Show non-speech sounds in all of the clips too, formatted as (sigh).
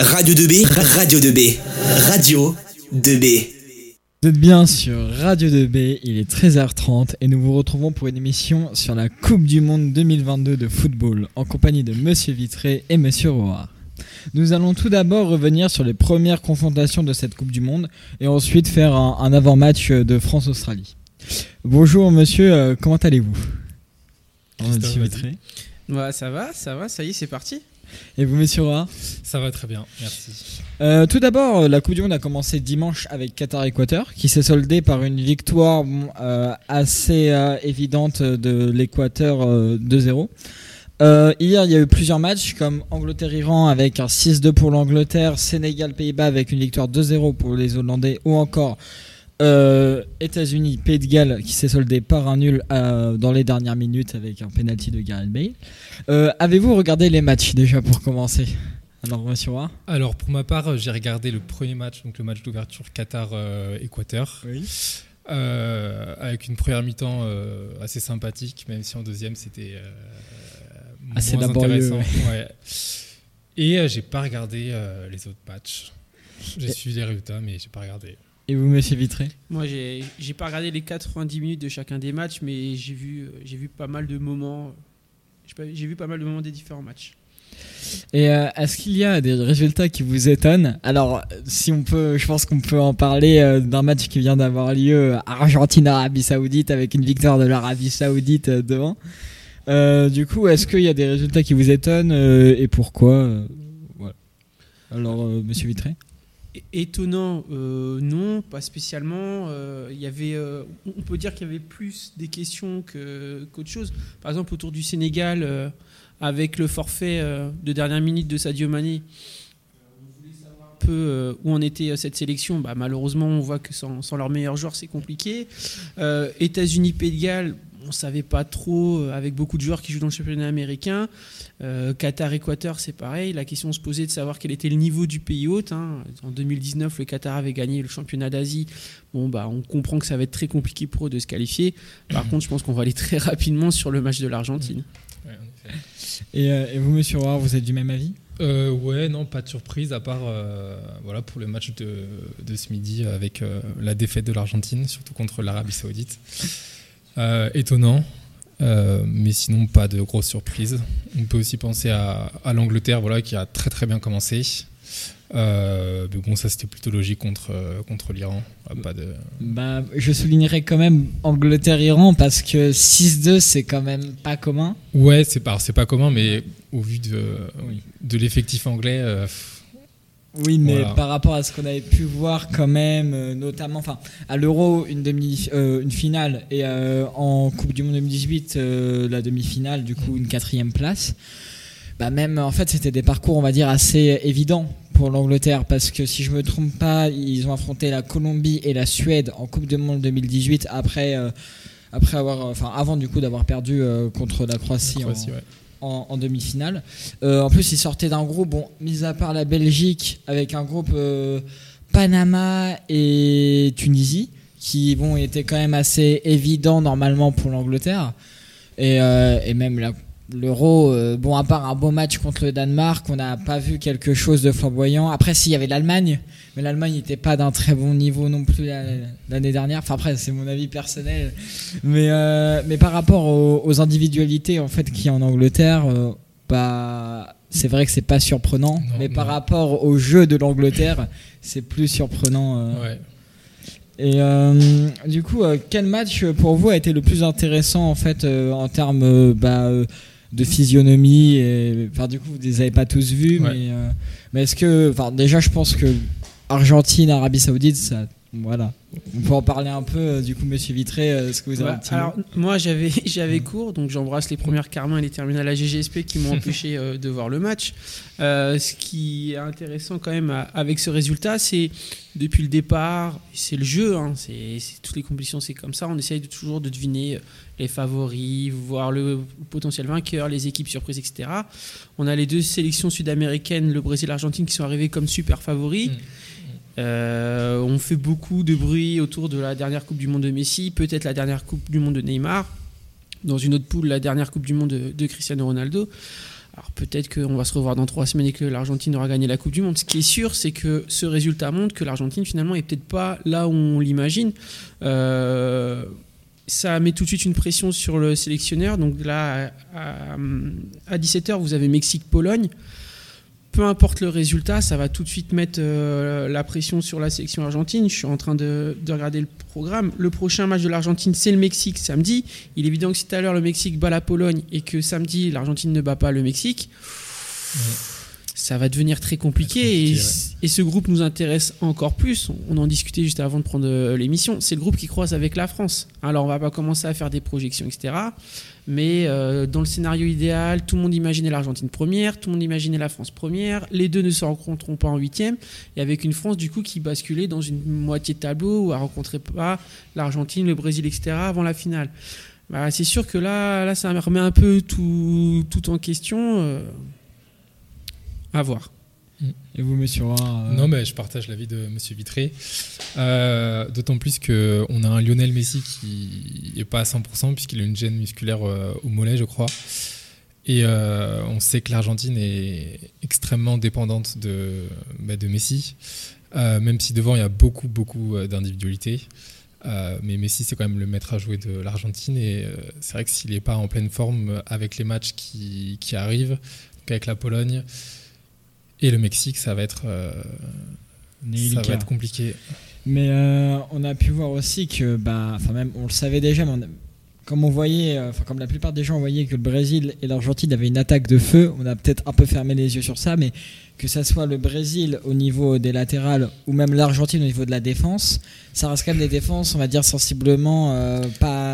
Radio 2B, Radio 2B, Radio 2B. Vous êtes bien sur Radio 2B, il est 13h30 et nous vous retrouvons pour une émission sur la Coupe du Monde 2022 de football en compagnie de Monsieur Vitré et Monsieur Roard. Nous allons tout d'abord revenir sur les premières confrontations de cette Coupe du Monde et ensuite faire un, un avant-match de France-Australie. Bonjour Monsieur, euh, comment allez-vous? Monsieur. Vitré? Ouais, ça va, ça va, ça y est, c'est parti. Et vous Monsieur Roard Ça va très bien, merci. Euh, tout d'abord, euh, la Coupe du Monde a commencé dimanche avec Qatar-Équateur, qui s'est soldée par une victoire euh, assez euh, évidente de l'Équateur euh, 2-0. Euh, hier, il y a eu plusieurs matchs comme Angleterre-Iran avec un 6-2 pour l'Angleterre, Sénégal-Pays-Bas avec une victoire 2-0 pour les Hollandais, ou encore euh, États-Unis-Pays de Galles qui s'est soldé par un nul euh, dans les dernières minutes avec un penalty de Gareth Bale. Euh, Avez-vous regardé les matchs déjà pour commencer Alors, Roy Alors pour ma part, j'ai regardé le premier match, donc le match d'ouverture Qatar-Équateur, Oui. euh, avec une première mi-temps assez sympathique, même si en deuxième c'était Assez moins laborieux, intéressant. ouais. (laughs) Et j'ai pas regardé les autres matchs. J'ai Et- suivi les résultats, mais j'ai pas regardé. Et vous, monsieur Vitré Moi, j'ai j'ai pas regardé les 90 minutes de chacun des matchs, mais j'ai vu, euh, vu pas mal de moments. J'ai vu pas mal de moments des différents matchs. Et euh, est-ce qu'il y a des résultats qui vous étonnent? Alors, si on peut, je pense qu'on peut en parler euh, d'un match qui vient d'avoir lieu Argentine-Arabie Saoudite avec une victoire de l'Arabie Saoudite euh, devant. Du coup, est-ce qu'il y a des résultats qui vous étonnent et pourquoi voilà. Alors, monsieur Vitré Étonnant, euh, non, pas spécialement. Euh, y avait, euh, on peut dire qu'il y avait plus des questions que- qu'autre chose. Par exemple, autour du Sénégal, avec le forfait de dernière minute de Sadio Mané, on voulait savoir un peu où en était cette sélection. Bah, malheureusement, on voit que sans, sans leurs meilleurs joueurs, c'est compliqué. États-Unis, Pays de Galles, on savait pas trop, euh, avec beaucoup de joueurs qui jouent dans le championnat américain. Euh, Qatar, Équateur, c'est pareil. La question se posait de savoir quel était le niveau du pays hôte. hein. En 2019, le Qatar avait gagné le championnat d'Asie. Bon, bah, on comprend que ça va être très compliqué pour eux de se qualifier. Par contre, je pense qu'on va aller très rapidement sur le match de l'Argentine. Ouais, et, euh, et vous, monsieur Roy, vous êtes du même avis? Euh, ouais, non, pas de surprise, à part euh, voilà, pour le match de, de ce midi avec euh, la défaite de l'Argentine, surtout contre l'Arabie Saoudite. Euh, étonnant, euh, mais sinon pas de grosses surprises. On peut aussi penser à, à l'Angleterre voilà, qui a très très bien commencé. Euh, mais bon, ça c'était plutôt logique contre, contre l'Iran. Euh, Pas de... bah, Je soulignerais quand même Angleterre-Iran parce que 6-2, c'est quand même pas commun. Ouais, c'est pas, pas commun, mais au vu de, de l'effectif anglais, Oui, mais Voilà. par rapport à ce qu'on avait pu voir quand même, euh, notamment, enfin, à l'Euro, une demi, euh, une finale, et euh, en Coupe du Monde 2018, euh, la demi-finale, du coup, une quatrième place. Bah même, en fait, c'était des parcours, on va dire, assez évidents pour l'Angleterre, parce que si je me trompe pas, ils ont affronté la Colombie et la Suède en Coupe du Monde 2018 après. après avoir, enfin avant du coup d'avoir perdu contre la Croatie, en- Croatie, ouais. En, demi-finale. Euh, en plus, ils sortaient d'un groupe, bon, mis à part la Belgique, avec un groupe euh, Panama et Tunisie, qui bon, étaient quand même assez évidents normalement pour l'Angleterre. Et, euh, même la- l'Euro, euh, bon, à part un beau match contre le Danemark, on n'a pas vu quelque chose de flamboyant. Après, s'il y avait l'Allemagne, mais l'Allemagne n'était pas d'un très bon niveau non plus la- l'année dernière. Enfin, après, c'est mon avis personnel. Mais, euh, mais par rapport aux, aux individualités en fait qu'il y a en Angleterre, euh, bah, c'est vrai que c'est pas surprenant. Non, mais par rapport au jeu de l'Angleterre, c'est plus surprenant. Ouais. Et euh, du coup, quel match pour vous a été le plus intéressant en fait euh, en termes euh, bah, de physionomie et, Enfin, du coup, vous les avez pas tous vus, Ouais. mais, euh, mais est-ce que, enfin, déjà, je pense que Argentine, Arabie Saoudite, ça, voilà. On peut en parler un peu. euh, du coup, Monsieur Vitré, euh, est-ce que vous avez Bah, alors, moi, j'avais (laughs) j'avais cours, donc j'embrasse les premières Carmin et les terminales à GGSP qui m'ont (laughs) empêché euh, de voir le match. Euh, ce qui est intéressant quand même avec ce résultat, c'est depuis le départ, c'est le jeu, hein, c'est toutes les compétitions, c'est comme ça. On essaye de, toujours de deviner les favoris, voir le potentiel vainqueur, les équipes surprises, etc. On a les deux sélections sud-américaines, le Brésil et l'Argentine, qui sont arrivés comme super favoris. Mm. Euh, on fait beaucoup de bruit autour de la dernière Coupe du Monde de Messi, peut-être la dernière Coupe du Monde de Neymar, dans une autre poule, la dernière Coupe du Monde de, Cristiano Ronaldo. Alors peut-être qu'on va se revoir dans trois semaines et que l'Argentine aura gagné la Coupe du Monde. Ce qui est sûr, c'est que ce résultat montre que l'Argentine finalement est peut-être pas là où on l'imagine. Euh, ça met tout de suite une pression sur le sélectionneur. Donc là, à, à 17h, vous avez Mexique-Pologne peu importe le résultat, ça va tout de suite mettre euh, la pression sur la sélection argentine. Je suis en train de, regarder le programme. Le prochain match de l'Argentine, c'est le Mexique samedi. Il est évident que si tout à l'heure le Mexique bat la Pologne et que samedi l'Argentine ne bat pas le Mexique, ça va devenir très compliqué. et, ce groupe nous intéresse encore plus. On en discutait juste avant de prendre euh, l'émission. C'est le groupe qui croise avec la France. Alors on va pas commencer à faire des projections, etc. Mais euh, dans le scénario idéal, tout le monde imaginait l'Argentine première, tout le monde imaginait la France première. Les deux ne se rencontreront pas en huitième. Et avec une France, du coup, qui basculait dans une moitié de tableau où elle ne rencontrait pas l'Argentine, le Brésil, etc. avant la finale. Bah, c'est sûr que là, là, ça remet un peu tout, tout en question. Euh, à voir. Et vous, monsieur euh, Non, mais je partage l'avis de monsieur Vitré. Euh, d'autant plus qu'on a un Lionel Messi qui n'est pas à 100% puisqu'il a une gêne musculaire euh, au mollet, je crois. Et on sait que l'Argentine est extrêmement dépendante de, bah, de Messi, même si devant il y a beaucoup, beaucoup d'individualité. mais Messi, c'est quand même le maître à jouer de l'Argentine. Et c'est vrai que s'il n'est pas en pleine forme avec les matchs qui, qui arrivent, avec la Pologne, et le Mexique, ça va être, euh, ça va être compliqué. Mais euh, on a pu voir aussi que, bah, enfin même, on le savait déjà, mais comme on voyait, euh, enfin comme la plupart des gens voyaient que le Brésil et l'Argentine avaient une attaque de feu, on a peut-être un peu fermé les yeux sur ça, mais que ça soit le Brésil au niveau des latérales ou même l'Argentine au niveau de la défense, ça reste quand même des défenses, on va dire sensiblement pas.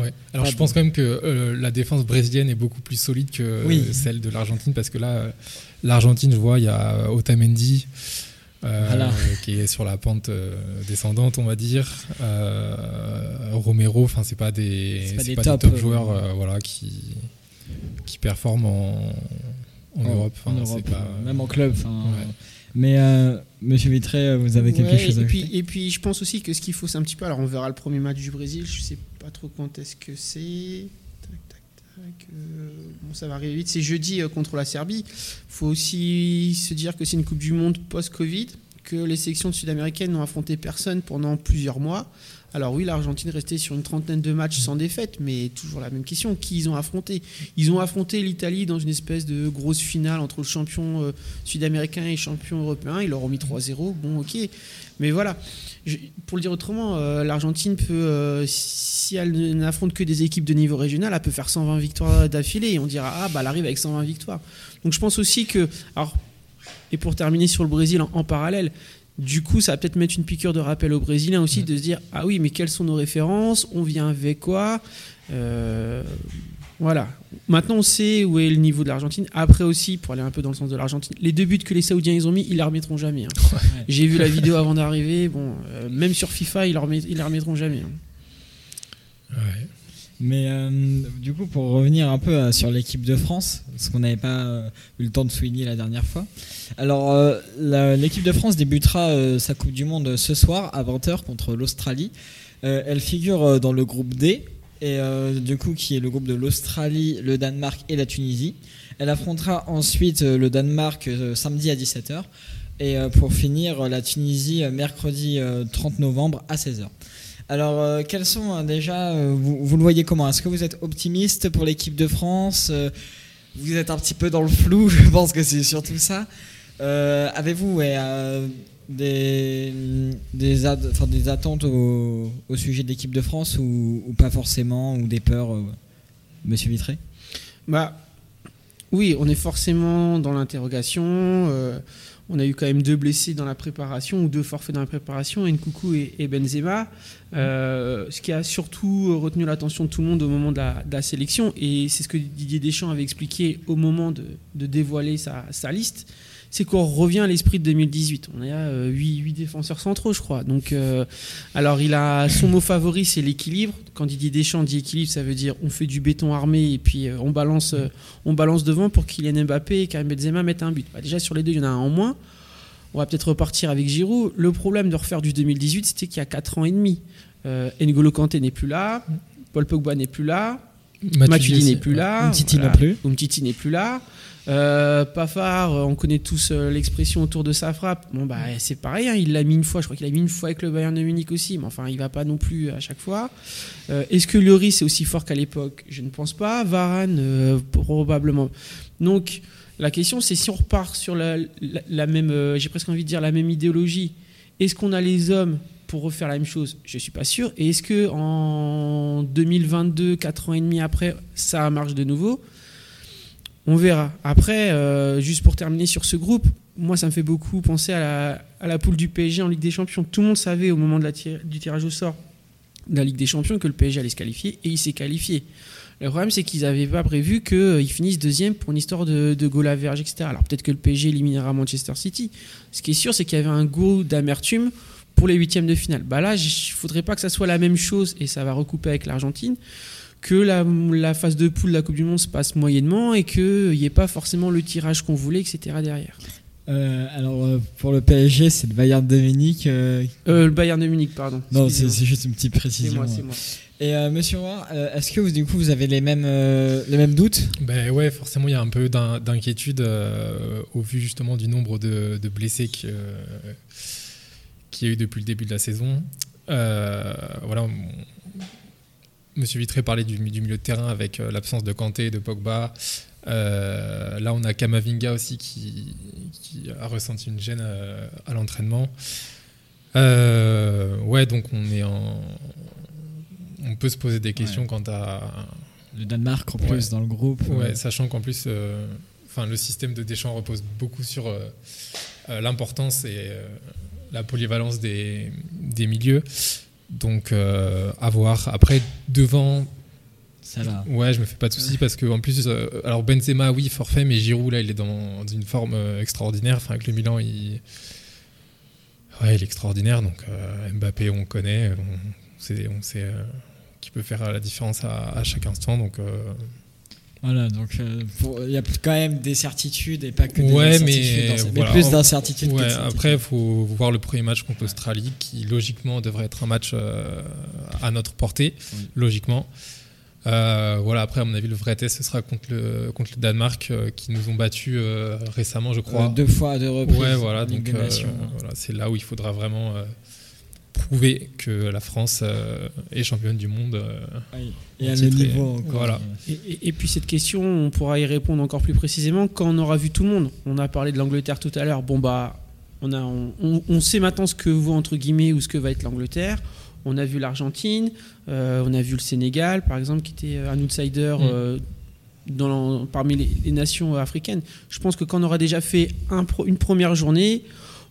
Ouais. Alors je pense quand même que la défense brésilienne est beaucoup plus solide que celle de l'Argentine parce que là L'Argentine, je vois, il y a Otamendi. Euh, qui est sur la pente euh, descendante, on va dire. Euh, Romero, enfin, c'est pas des, pas, des, top, joueurs, voilà, qui qui performent en, Europe. même en club. Mais Monsieur Vitré, vous avez quelque chose à et puis, et puis, je pense aussi que ce qu'il faut, c'est un petit peu. Alors, on verra le premier match du Brésil. Je sais pas trop quand est-ce que c'est. Euh, bon, ça va arriver vite. C'est jeudi euh, contre la Serbie. Il faut aussi se dire que c'est une Coupe du Monde post-Covid, que les sélections sud-américaines n'ont affronté personne pendant plusieurs mois. Alors oui, l'Argentine restait sur une trentaine de matchs sans défaite, mais toujours la même question, qui ils ont affronté? Ils ont affronté l'Italie dans une espèce de grosse finale entre le champion euh, sud-américain et le champion européen. Ils leur ont mis 3-0. Bon, ok. Mais voilà, pour le dire autrement, euh, l'Argentine peut, euh, si elle n'affronte que des équipes de niveau régional, elle peut faire 120 victoires d'affilée et on dira ah bah elle arrive avec 120 victoires. Donc je pense aussi que, alors, et pour terminer sur le Brésil en, parallèle, du coup, ça va peut-être mettre une piqûre de rappel aux Brésiliens aussi de se dire ah oui, mais quelles sont nos références? On vient avec quoi? Euh, voilà. Maintenant, on sait où est le niveau de l'Argentine. Après aussi, pour aller un peu dans le sens de l'Argentine, les deux buts que les Saoudiens ils ont mis, ils les remettront jamais. Hein. (laughs) J'ai vu la vidéo avant d'arriver. Bon, euh, même sur FIFA, ils ne les remettront jamais. Hein. Mais euh, du coup, pour revenir un peu euh, sur l'équipe de France, ce qu'on n'avait pas eu le temps de souligner la dernière fois. Alors, l'équipe de France débutera sa Coupe du Monde ce soir à 20h contre l'Australie. elle figure dans le groupe D et euh, du coup qui est le groupe de l'Australie, le Danemark et la Tunisie. Elle affrontera ensuite euh, le Danemark euh, samedi à 17h et pour finir la Tunisie mercredi 30 novembre à 16h. Alors, quels sont déjà, vous, le voyez comment? Est-ce que vous êtes optimiste pour l'équipe de France? Vous êtes un petit peu dans le flou, (laughs) je pense que c'est surtout ça. Avez-vous des, attentes au, sujet de l'équipe de France ou, ou, pas forcément, ou des peurs, euh, monsieur Vitré? Bah, Oui, on est forcément dans l'interrogation. On a eu quand même deux blessés dans la préparation, ou deux forfaits dans la préparation, Nkoukou et, et Benzema. Euh, ce qui a surtout retenu l'attention de tout le monde au moment de la, sélection, et c'est ce que Didier Deschamps avait expliqué au moment de, dévoiler sa liste c'est qu'on revient à l'esprit de 2018. On a euh, 8, défenseurs centraux, je crois. Donc, euh, alors, il a son mot favori, c'est l'équilibre. Quand Didier Deschamps dit équilibre, ça veut dire on fait du béton armé et puis euh, on balance, euh, on balance devant pour Kylian Mbappé et Karim Benzema mettent un but. Bah, déjà sur les deux, il y en a un en moins. On va peut-être repartir avec Giroud. Le problème de refaire du 2018, c'était qu'il y a 4 ans et demi. N'Golo Kanté n'est plus là, Paul Pogba n'est plus là, Matuidi n'est plus là. Umtiti voilà. non plus. Umtiti n'est plus là. Euh, Pafard, euh, on connaît tous euh, l'expression autour de sa frappe. Bon bah c'est pareil, hein, il l'a mis une fois. Je crois qu'il l'a mis une fois avec le Bayern de Munich aussi, mais enfin il va pas non plus à chaque fois. Euh, Est-ce que Lloris est aussi fort qu'à l'époque? Je ne pense pas. Varane euh, probablement. Donc la question c'est si on repart sur la, la- la même, j'ai presque envie de dire la même idéologie. Est-ce qu'on a les hommes pour refaire la même chose Je suis pas sûr. Et est-ce que en 2022, 4 ans et demi après, ça marche de nouveau? On verra. Après, euh, juste pour terminer sur ce groupe, moi ça me fait beaucoup penser à la, poule du PSG en Ligue des Champions. Tout le monde savait au moment de la du tirage au sort de la Ligue des Champions que le PSG allait se qualifier et il s'est qualifié. Le problème, c'est qu'ils n'avaient pas prévu qu'ils finissent deuxième pour une histoire de, de goal average, etc. Alors peut-être que le PSG éliminera Manchester City. Ce qui est sûr, c'est qu'il y avait un goût d'amertume pour les huitièmes de finale. Bah là, il ne faudrait pas que ça soit la même chose, et ça va recouper avec l'Argentine, que la, la phase de poule de la Coupe du Monde se passe moyennement et qu'il n'y ait pas forcément le tirage qu'on voulait, etc. derrière. Euh, alors euh, pour le PSG, c'est le Bayern de Munich. euh, Euh, le Bayern de Munich, pardon. Non, c'est juste une petite C'est précision. moi, c'est moi. Et euh, Monsieur Roy, euh, est-ce que vous du coup vous avez les mêmes euh, les mêmes doutes? Ben ouais, forcément, il y a un peu d'in- d'inquiétude euh, au vu justement du nombre de, de blessés que- euh, qu'il y a eu depuis le début de la saison. Euh, voilà, on- Monsieur Vitré parlait du, du milieu de terrain avec euh, l'absence de Kanté et de Pogba. Euh, là, on a Kamavinga aussi qui, qui a ressenti une gêne à l'entraînement. Euh, ouais, donc on est en. On peut se poser des questions quant à, Le Danemark en plus dans le groupe. Ouais, sachant qu'en plus, euh, enfin, le système de Deschamps repose beaucoup sur l'importance et la polyvalence des, des milieux. Donc, euh, à voir. Après, devant, ça va. ouais, je me fais pas de soucis parce que en plus, euh, alors Benzema, oui, forfait, mais Giroud, là, il est dans une forme euh, extraordinaire. Enfin, avec le Milan, il, ouais, il est extraordinaire. Donc, euh, Mbappé, on connaît, on sait, on sait qui peut faire la différence à, à chaque instant. Donc, Voilà, donc euh, il y a quand même des certitudes et pas que des Ouais, incertitudes. mais ce- mais voilà. plus d'incertitudes. Ouais, après, il faut voir le premier match contre l'Australie, qui logiquement devrait être un match euh, à notre portée, Oui. logiquement. Euh, voilà, après, à mon avis, le vrai test, ce sera contre le, contre le Danemark, euh, qui nous ont battus euh, récemment, je crois. Deux fois deux reprises. ouais, voilà, donc voilà, c'est là où il faudra vraiment prouver que la France euh, est championne du monde. euh, Oui. Et à le niveau encore. voilà. Et, et- et puis cette question, on pourra y répondre encore plus précisément quand on aura vu tout le monde. On a parlé de l'Angleterre tout à l'heure. Bon bah, on, a, on, on- on sait maintenant ce que vaut entre guillemets ou ce que va être l'Angleterre. On a vu l'Argentine, euh, on a vu le Sénégal par exemple qui était un outsider Mm. euh, dans, parmi les, les nations africaines. Je pense que quand on aura déjà fait un une première journée,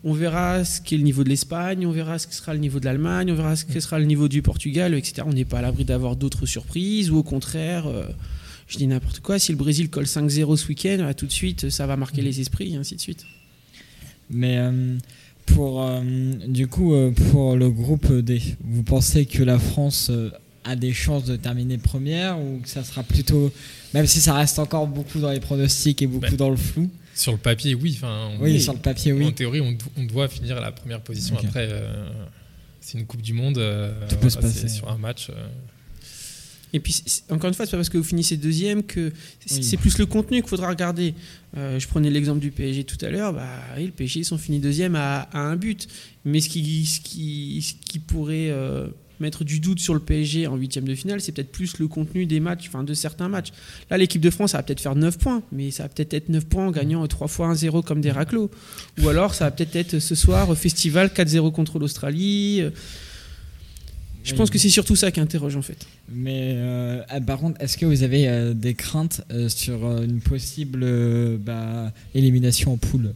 on verra ce qu'est le niveau de l'Espagne, on verra ce que sera le niveau de l'Allemagne, on verra ce que sera le niveau du Portugal, etc. On n'est pas à l'abri d'avoir d'autres surprises ou au contraire, euh, je dis n'importe quoi, si le Brésil colle 5-0 ce week-end, bah, tout de suite ça va marquer les esprits et ainsi de suite. Mais euh, pour euh, du coup pour le groupe D, vous pensez que la France a des chances de terminer première ou que ça sera plutôt même si ça reste encore beaucoup dans les pronostics et beaucoup Ben, dans le flou? Sur le papier, oui. Enfin, on- Oui, sur le papier, En oui. théorie, on, do- on doit finir à la première position. Après, euh, c'est une Coupe du Monde. euh, Tout peut se passer. Sur un match. euh, Et puis, encore une fois, c'est pas parce que vous finissez deuxième que c'est Oui. plus le contenu qu'il faudra regarder. Euh, je prenais l'exemple du PSG tout à l'heure. Bah, oui, le PSG, ils sont finis deuxième à, à un but. Mais ce qui, ce qui, ce qui pourrait euh, mettre du doute sur le PSG en huitième de finale, c'est peut-être plus le contenu des matchs, enfin de certains matchs. Là, l'équipe de France, ça va peut-être faire 9 points, mais ça va peut-être être 9 points en gagnant 3 fois 1-0 comme des raclos. Ou alors, ça va peut-être être ce soir au festival 4-0 contre l'Australie. Je Oui. pense que c'est surtout ça qui interroge en fait. Mais euh, ah, par contre, est-ce que vous avez euh, des craintes euh, sur euh, une possible euh, bah, élimination en poule?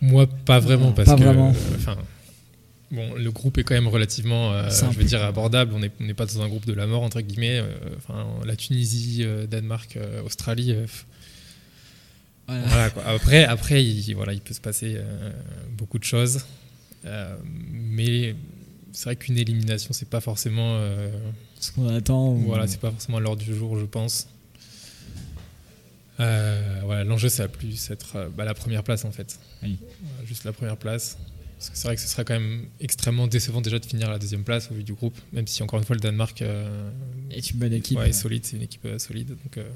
Moi, pas vraiment. Non, parce pas que, vraiment. Bon, le groupe est quand même relativement, euh, je veux dire, abordable. On n'est pas dans un groupe de la mort, entre guillemets. Euh, Enfin, la Tunisie, euh, Danemark, Australie. Voilà. voilà, quoi. Après, après il, voilà, il peut se passer euh, beaucoup de choses. Euh, mais c'est vrai qu'une élimination, c'est pas forcément. Ce qu'on attend. ou- Voilà, c'est pas forcément à l'heure du jour, je pense. Voilà, l'enjeu, ça va plus être bah, la première place en fait. Oui. Juste la première place. Parce que c'est vrai que ce serait quand même extrêmement décevant déjà de finir à la deuxième place au vu du groupe, même si encore une fois le Danemark euh, est une bonne équipe. Ouais, est solide, c'est une équipe euh, solide. Donc, euh,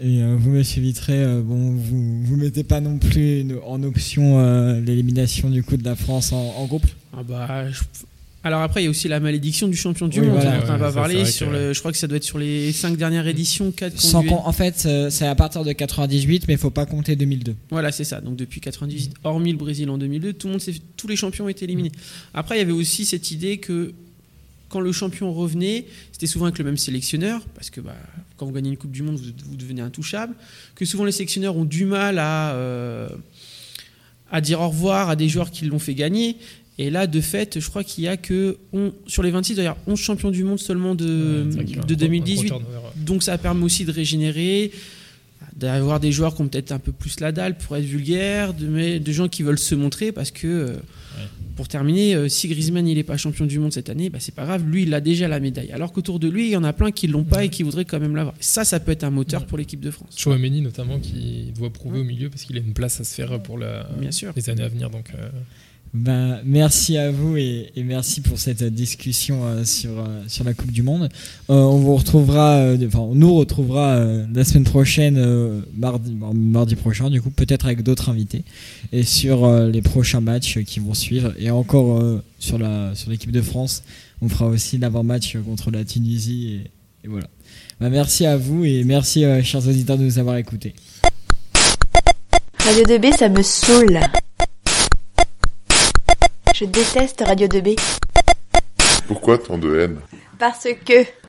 Et euh, vous, Monsieur Vitré, euh, bon, vous vous mettez pas non plus une- en option euh, l'élimination du coup de la France en, en groupe? Ah bah, je- Alors après, il y a aussi la malédiction du champion du Oui, monde. voilà. on n'a Ouais, pas parlé. Sur que- le, je crois que ça doit être sur les cinq dernières éditions, 4 Sans con- En fait, euh, c'est à partir de 98, mais il faut pas compter 2002. Voilà, c'est ça. Donc depuis 98, hormis le Brésil en 2002, tout le monde tous les champions ont été éliminés. Après, il y avait aussi cette idée que quand le champion revenait, c'était souvent avec le même sélectionneur, parce que bah, quand vous gagnez une Coupe du Monde, vous, vous devenez intouchable. Que souvent les sélectionneurs ont du mal à, euh, à dire au revoir à des joueurs qui l'ont fait gagner. Et là, de fait, je crois qu'il y a que on- sur les 26, d'ailleurs, 11 champions du monde seulement de, ouais, c'est vrai qu'il y a un de gros- un gros 2018. turnover. Donc ça permet aussi de régénérer, d'avoir des joueurs qui ont peut-être un peu plus la dalle pour être vulgaire, de, mais de gens qui veulent se montrer parce que, euh, pour terminer, euh, si Griezmann il n'est pas champion du monde cette année, bah, c'est pas grave, lui il a déjà la médaille. Alors qu'autour de lui, il y en a plein qui l'ont pas et qui voudraient quand même l'avoir. Ça, ça peut être un moteur pour l'équipe de France. Chouameni notamment qui doit prouver au milieu parce qu'il a une place à se faire pour la- Bien sûr. les années à venir. Donc, euh, Ben, merci à vous et, merci pour cette discussion euh, sur, euh, sur la Coupe du Monde. Euh, on vous retrouvera, enfin, on nous retrouvera la semaine prochaine, mardi, prochain, du coup, peut-être avec d'autres invités, et sur les prochains matchs qui vont suivre. Et encore sur la sur l'équipe de France, on fera aussi l'avant-match contre la Tunisie. Et, voilà. Ben, merci à vous et merci, chers auditeurs, de nous avoir écoutés. Radio 2B, ça me saoule. Je déteste Radio 2B. Pourquoi tant de haine? Parce que...